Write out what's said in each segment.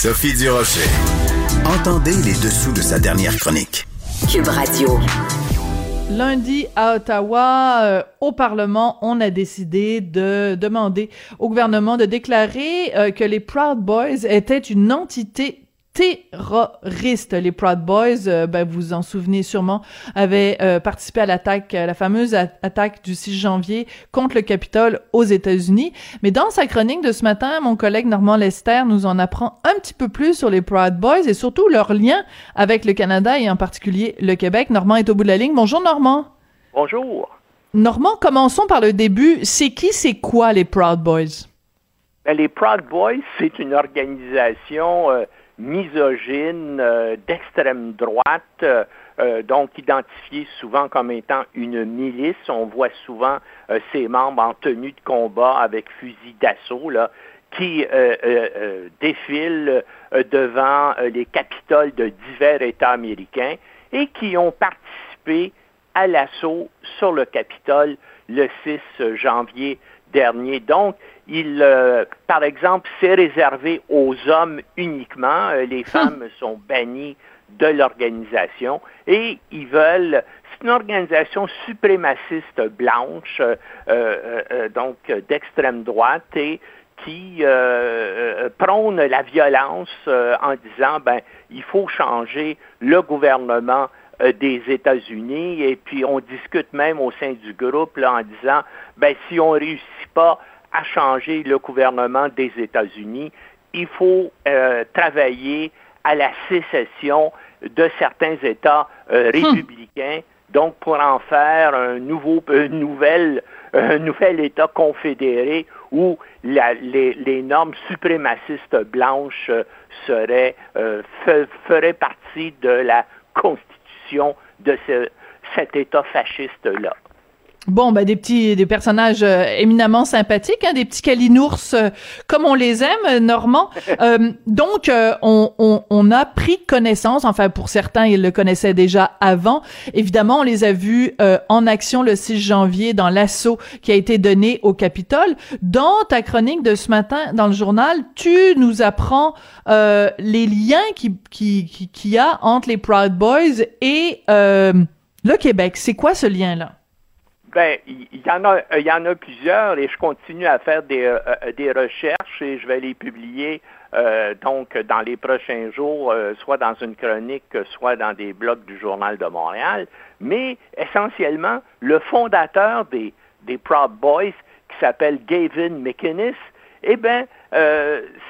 Sophie Durocher. Entendez les dessous de sa dernière chronique. Cube Radio. Lundi à Ottawa, euh, au Parlement, on a décidé de demander au gouvernement de déclarer euh, que les Proud Boys étaient une entité terroristes. Les Proud Boys, euh, ben, vous en souvenez sûrement, avaient euh, participé à l'attaque, la fameuse attaque du 6 janvier contre le Capitole aux États-Unis. Mais dans sa chronique de ce matin, mon collègue Normand Lester nous en apprend un petit peu plus sur les Proud Boys et surtout leur lien avec le Canada et en particulier le Québec. Normand est au bout de la ligne. Bonjour Normand. Bonjour. Normand, commençons par le début. C'est qui, c'est quoi les Proud Boys? Ben, les Proud Boys, c'est une organisation euh, misogyne, euh, d'extrême droite, euh, euh, donc identifiée souvent comme étant une milice. On voit souvent ses membres en tenue de combat avec fusil d'assaut, là, qui défilent devant les capitoles de divers États américains et qui ont participé à l'assaut sur le Capitole le 6 janvier dernier. Donc, il, euh, par exemple, c'est réservé aux hommes uniquement. Euh, les femmes sont bannies de l'organisation et ils veulent. C'est une organisation suprémaciste blanche, euh, donc d'extrême droite et qui prône la violence en disant ben il faut changer le gouvernement des États-Unis et puis on discute même au sein du groupe là, en disant ben si on réussit pas à changer le gouvernement des États-Unis. Il faut euh, travailler à la sécession de certains États euh, hmm. républicains, donc pour en faire un nouveau, nouvel, un nouvel État confédéré où les, normes suprémacistes blanches seraient, euh, feraient partie de la constitution de cet État fasciste-là. Bon, ben des petits, des personnages euh, éminemment sympathiques, hein, des petits calinours euh, comme on les aime, euh, Normand. donc, on, on, on, a pris connaissance, enfin pour certains, ils le connaissaient déjà avant. Évidemment, on les a vus en action le 6 janvier dans l'assaut qui a été donné au Capitole. Dans ta chronique de ce matin dans le journal, tu nous apprends les liens qui qui qui, qui y a entre les Proud Boys et le Québec. C'est quoi ce lien-là? Ben, il y en a, il y en a plusieurs et je continue à faire des, euh, euh, des recherches et je vais les publier euh, donc dans les prochains jours, soit dans une chronique, soit dans des blogs du Journal de Montréal. Mais essentiellement, le fondateur des, des Proud Boys, qui s'appelle Gavin McInnes, eh bien,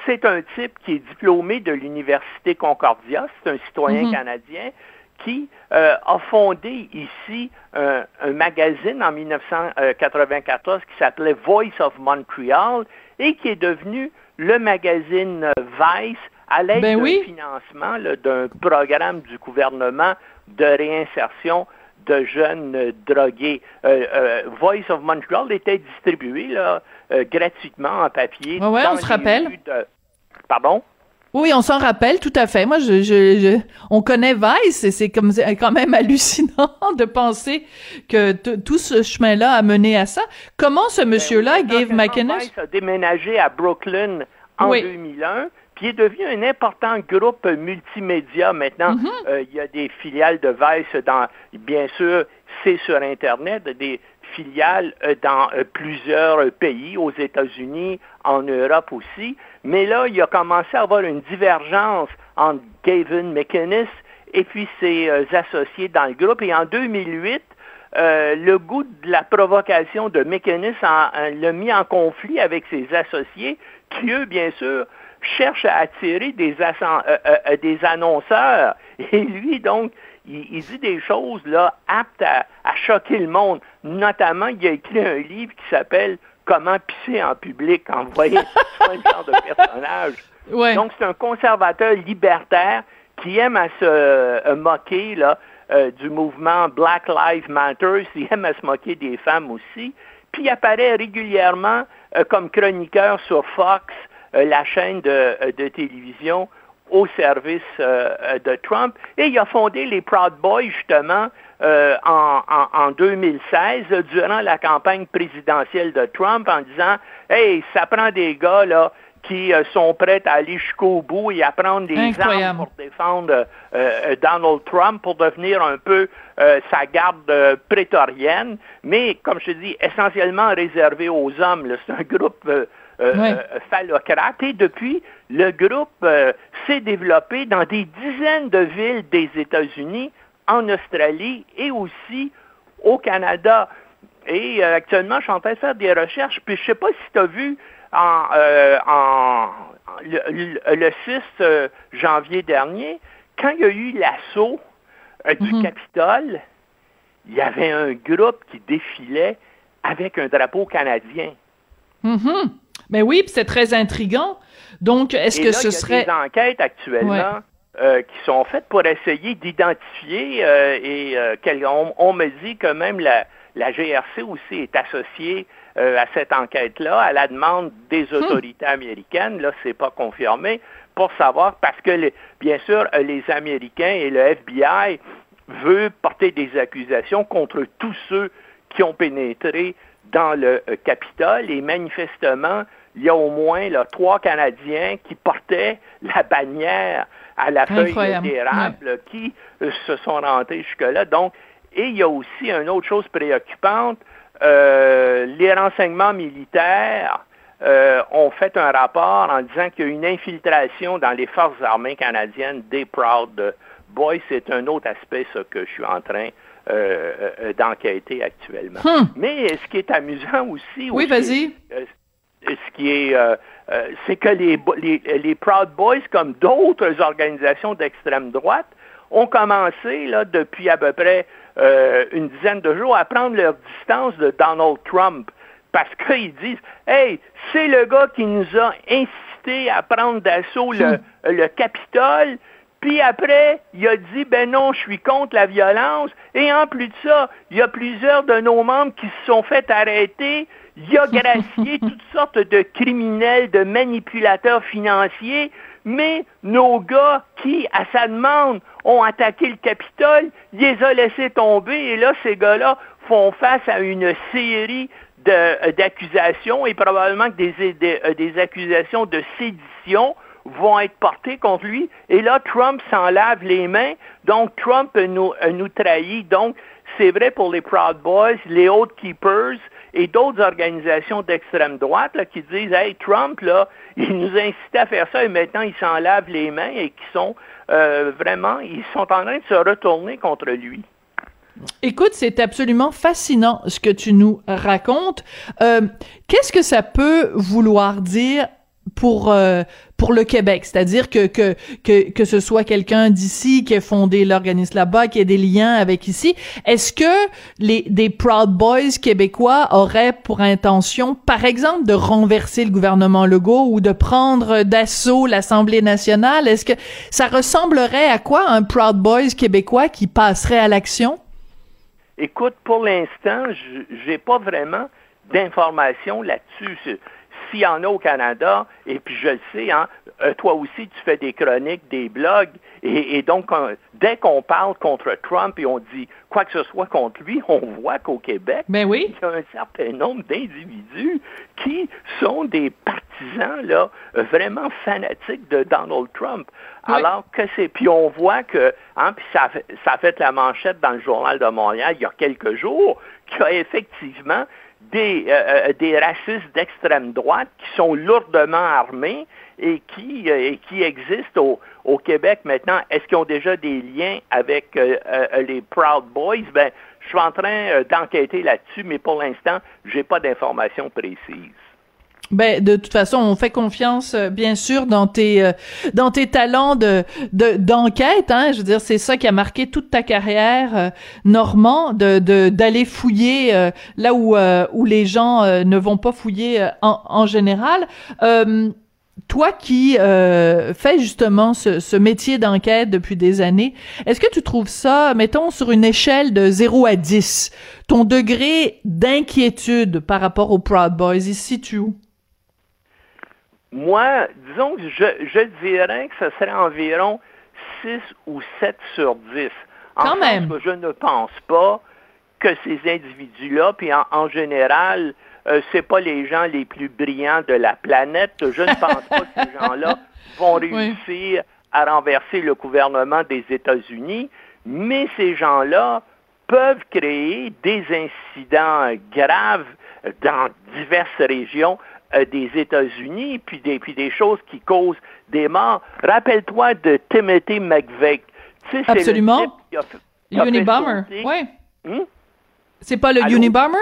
c'est un type qui est diplômé de l'Université Concordia, c'est un citoyen mm-hmm. canadien, qui euh, a fondé ici un, magazine en 1994 qui s'appelait Voice of Montreal et qui est devenu le magazine Vice à l'aide ben d'un financement d'un programme du gouvernement de réinsertion de jeunes drogués. Euh, euh, Voice of Montreal était distribué là, gratuitement en papier. Oui, on se rappelle. Pardon? Oui, on s'en rappelle tout à fait. Moi, je, je, on connaît Vice et c'est comme quand même hallucinant de penser que tout ce chemin-là a mené à ça. Comment ce ben monsieur-là, Gabe McInnes, a déménagé à Brooklyn en 2001 puis est devenu un important groupe multimédia. Maintenant, mm-hmm. euh, il y a des filiales de Vice dans, bien sûr, c'est sur Internet, des filiales euh, dans euh, plusieurs pays, aux États-Unis, en Europe aussi. Mais là, il a commencé à avoir une divergence entre Gavin McInnes et puis ses euh, associés dans le groupe. Et en 2008, le goût de la provocation de McInnes l'a mis en conflit avec ses associés, qui, eux, bien sûr, cherchent à attirer des, des annonceurs. Et lui, donc, il, dit des choses là aptes à, choquer le monde. Notamment, il a écrit un livre qui s'appelle Comment pisser en public. En voyant ce genre de personnage Donc, c'est un conservateur libertaire qui aime à se moquer là, du mouvement Black Lives Matter, il aime à se moquer des femmes aussi. Puis il apparaît régulièrement comme chroniqueur sur Fox, la chaîne de, de télévision au service euh, de Trump. Et il a fondé les Proud Boys, justement, euh, en, en, 2016, durant la campagne présidentielle de Trump, en disant, hey, ça prend des gars, là, qui euh, sont prêts à aller jusqu'au bout et à prendre des armes pour défendre Donald Trump, pour devenir un peu sa garde prétorienne, mais, comme je te dis, essentiellement réservé aux hommes. C'est un groupe euh, phallocrate. Et depuis, le groupe euh, s'est développé dans des dizaines de villes des États-Unis, en Australie et aussi au Canada. Et euh, actuellement, je suis en train de faire des recherches, puis je ne sais pas si tu as vu en, le, 6 janvier dernier, quand il y a eu l'assaut du mhm. Capitole, il y avait un groupe qui défilait avec un drapeau canadien. Mhm. Mais oui, c'est très intrigant. Donc, est-ce que ce serait... Il y a des enquêtes actuellement euh, qui sont faites pour essayer d'identifier euh, et euh, on, me dit que même la, la GRC aussi est associée à cette enquête-là à la demande des hmm. autorités américaines. Là, c'est pas confirmé pour savoir parce que bien sûr les Américains et le FBI veulent porter des accusations contre tous ceux qui ont pénétré dans le Capitole et manifestement il y a au moins trois Canadiens qui portaient la bannière à la feuille d'érable qui euh, se sont rentrés jusque-là. Donc, et il y a aussi une autre chose préoccupante, euh, les renseignements militaires euh, ont fait un rapport en disant qu'il y a une infiltration dans les forces armées canadiennes des Proud Boys. C'est un autre aspect, ça, que je suis en train d'enquêter actuellement. Hmm. Mais ce qui est amusant aussi, oui, vas-y ce qui est, euh, euh, c'est que les, les, Proud Boys, comme d'autres organisations d'extrême droite, ont commencé là, depuis à peu près euh, une dizaine de jours à prendre leur distance de Donald Trump parce qu'ils disent Hey, c'est le gars qui nous a incité à prendre d'assaut le, hmm. le Capitole. Puis après, il a dit, ben non, je suis contre la violence. Et en plus de ça, il y a plusieurs de nos membres qui se sont fait arrêter il a gracié toutes sortes de criminels, de manipulateurs financiers, mais nos gars qui, à sa demande, ont attaqué le Capitole, il les a laissés tomber, et là, ces gars-là font face à une série euh, d'accusations, et probablement que des, des, euh, des accusations de sédition vont être portées contre lui. Et là, Trump s'en lave les mains. Donc, Trump nous, euh, nous trahit. Donc, c'est vrai pour les Proud Boys, les Oath Keepers, et d'autres organisations d'extrême droite qui disent Hey, Trump, il nous incite à faire ça et maintenant il s'en lave les mains et qui sont euh, vraiment, ils sont en train de se retourner contre lui. Écoute, c'est absolument fascinant ce que tu nous racontes. Euh, qu'est-ce que ça peut vouloir dire pour euh, pour le Québec, c'est-à-dire que que que que ce soit quelqu'un d'ici qui ait fondé l'organisme là-bas, qui ait des liens avec ici, est-ce que les des Proud Boys québécois auraient pour intention, par exemple, de renverser le gouvernement Legault ou de prendre d'assaut l'Assemblée nationale? Est-ce que ça ressemblerait à quoi un Proud Boys québécois qui passerait à l'action? Écoute, pour l'instant, j'ai pas vraiment d'informations là-dessus s'il y en a au Canada, et puis je le sais, hein, euh, toi aussi, tu fais des chroniques, des blogs, et, donc, dès qu'on parle contre Trump et on dit quoi que ce soit contre lui, on voit qu'au Québec, ben oui. il y a un certain nombre d'individus qui sont des partisans là, vraiment fanatiques de Donald Trump. Alors que c'est... Puis on voit que, hein, puis ça, ça a fait la manchette dans le Journal de Montréal il y a quelques jours, qu'il y a effectivement des, euh, euh, des racistes d'extrême droite qui sont lourdement armés et qui, euh, existent au, au, Québec maintenant. Est-ce qu'ils ont déjà des liens avec les Proud Boys? Ben, je suis en train d'enquêter là-dessus, mais pour l'instant, j'ai pas d'informations précises. Ben de toute façon, on fait confiance euh, bien sûr dans tes euh, dans tes talents de d'enquête. hein. Je veux dire, c'est ça qui a marqué toute ta carrière, euh, Normand, de d'aller fouiller là où où les gens ne vont pas fouiller en, en général. toi qui euh, fais justement ce, ce métier d'enquête depuis des années, est-ce que tu trouves ça, mettons, sur une échelle de 0 à 10, ton degré d'inquiétude par rapport aux Proud Boys, se situe où? Moi, disons que je, je dirais que ce serait environ 6 ou 7 sur 10. En Quand même. Que je ne pense pas que ces individus-là, puis en, en général, euh, c'est pas les gens les plus brillants de la planète. Je ne pense pas que ces gens-là vont réussir à renverser le gouvernement des États-Unis, mais ces gens-là peuvent créer des incidents graves dans diverses régions euh, des États-Unis, puis des, puis des choses qui causent des morts. Rappelle-toi de Timothy McVeigh. Tu sais, c'est le Absolument. type qui a fait- qui a fait Unibomber, ouais. Hmm? C'est pas le Allô? Unibomber?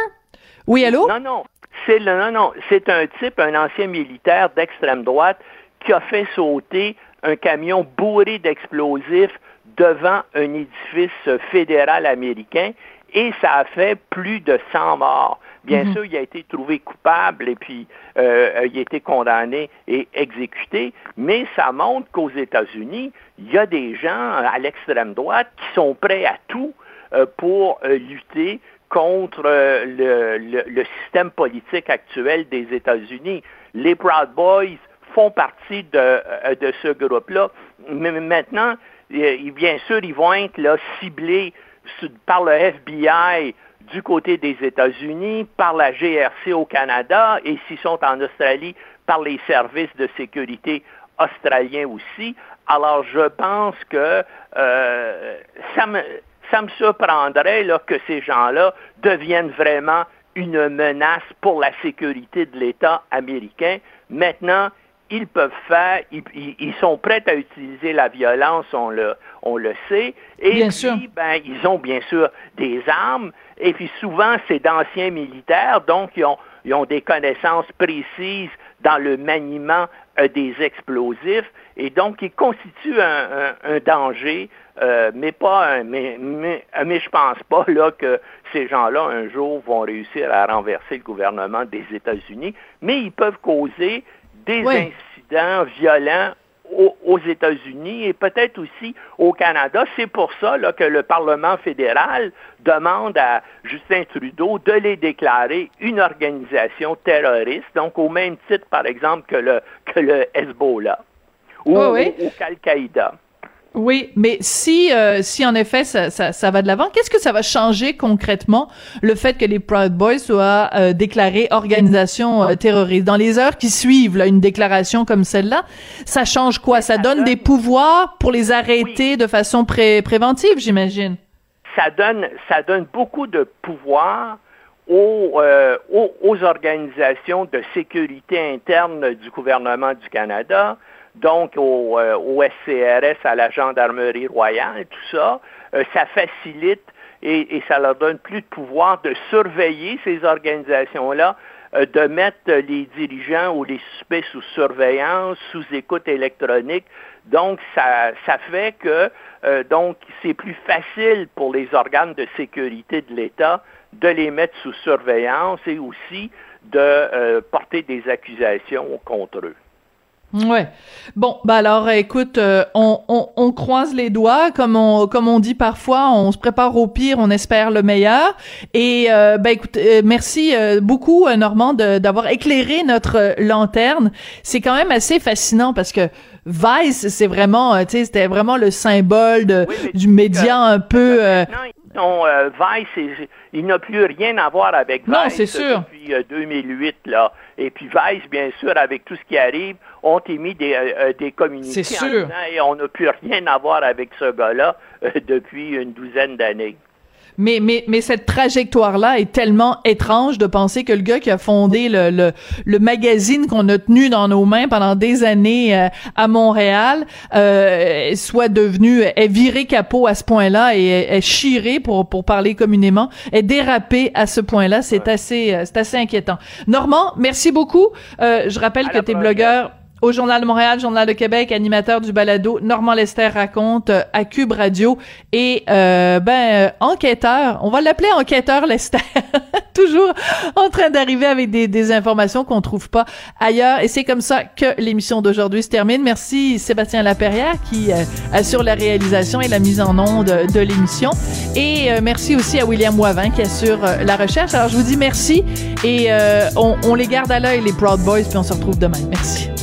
Oui, allô? Non, non. C'est le, non, non. C'est un type, un ancien militaire d'extrême droite qui a fait sauter un camion bourré d'explosifs devant un édifice fédéral américain et ça a fait plus de 100 morts. Bien Mhm. sûr, il a été trouvé coupable et puis euh, il a été condamné et exécuté, mais ça montre qu'aux États-Unis, il y a des gens à l'extrême droite qui sont prêts à tout euh, pour euh, lutter contre euh, le, le- le système politique actuel des États-Unis. Les Proud Boys font partie de, euh, de ce groupe-là. Mais maintenant, euh, bien sûr, ils vont être là, ciblés par le FBI du côté des États-Unis, par la GRC au Canada, et s'ils sont en Australie, par les services de sécurité australiens aussi. Alors, je pense que euh, ça me ça me surprendrait là, que ces gens-là deviennent vraiment une menace pour la sécurité de l'État américain. Maintenant, ils peuvent faire, ils, sont prêts à utiliser la violence, on le, on le sait. Et Bien puis, sûr. ben, ils ont bien sûr des armes, et puis souvent, c'est d'anciens militaires, donc ils ont, ils ont des connaissances précises dans le maniement euh, des explosifs, et donc ils constituent un, un- un danger, euh, mais pas un, mais, mais, mais je pense pas là que ces gens-là un jour vont réussir à renverser le gouvernement des États-Unis, mais ils peuvent causer des Oui. incidents violents aux, États-Unis et peut-être aussi au Canada. C'est pour ça là, que le Parlement fédéral demande à Justin Trudeau de les déclarer une organisation terroriste, donc au même titre, par exemple, que le, que le Hezbollah ou, Oui, oui. ou qu'Al-Qaïda. Oui, mais si euh, si en effet ça, ça, ça va de l'avant, qu'est-ce que ça va changer concrètement le fait que les Proud Boys soient euh, déclarés organisation euh, terroriste? Dans les heures qui suivent là, une déclaration comme celle-là, ça change quoi? Ça ça donne donne- des pouvoirs pour les arrêter de façon pré- préventive, j'imagine? ça donne, ça donne beaucoup de pouvoir aux, euh, aux, aux organisations de sécurité interne du gouvernement du Canada, donc au, euh, au SCRS, à la Gendarmerie royale, tout ça. Euh, ça facilite et, ça leur donne plus de pouvoir de surveiller ces organisations-là, euh, de mettre les dirigeants ou les suspects sous surveillance, sous écoute électronique. Donc, ça, ça fait que donc c'est plus facile pour les organes de sécurité de l'État de les mettre sous surveillance et aussi de porter des accusations contre eux. Ouais. Bon, bah alors, écoute, euh, on, on, on croise les doigts, comme on comme on dit parfois, on se prépare au pire, on espère le meilleur. Et euh, ben écoute, euh, merci euh, beaucoup euh, Normand d'avoir éclairé notre euh, lanterne. C'est quand même assez fascinant parce que Vice, c'est vraiment, euh, tu sais, c'était vraiment le symbole de, Oui, mais du média un peu. euh, ils ont, euh, Vice, il n'a plus rien à voir avec Vice Non, sûr. depuis euh, 2008. Là. Et puis Vice, bien sûr, avec tout ce qui arrive, ont émis des, euh, euh, des communiqués C'est en sûr. disant Hey, on n'a plus rien à voir avec ce gars-là euh, depuis une douzaine d'années. Mais, mais, mais cette trajectoire-là est tellement étrange de penser que le gars qui a fondé le, le, le magazine qu'on a tenu dans nos mains pendant des années euh, à Montréal euh, soit devenu, est viré capot à ce point-là et est, est chiré, pour, pour parler communément, est dérapé à ce point-là. C'est assez, euh, c'est assez inquiétant. Normand, merci beaucoup. Euh, je rappelle À que tu es blogueur au Journal de Montréal, Journal de Québec, animateur du balado Normand Lester raconte euh, à Cube Radio et euh, ben euh, enquêteur, on va l'appeler enquêteur Lester, toujours en train d'arriver avec des, des informations qu'on trouve pas ailleurs et c'est comme ça que l'émission d'aujourd'hui se termine. Merci Sébastien Laperrière qui assure la réalisation et la mise en onde de l'émission et merci aussi à William Wavin qui assure la recherche. Alors je vous dis merci et on, on les garde à l'œil les Proud Boys puis on se retrouve demain. Merci.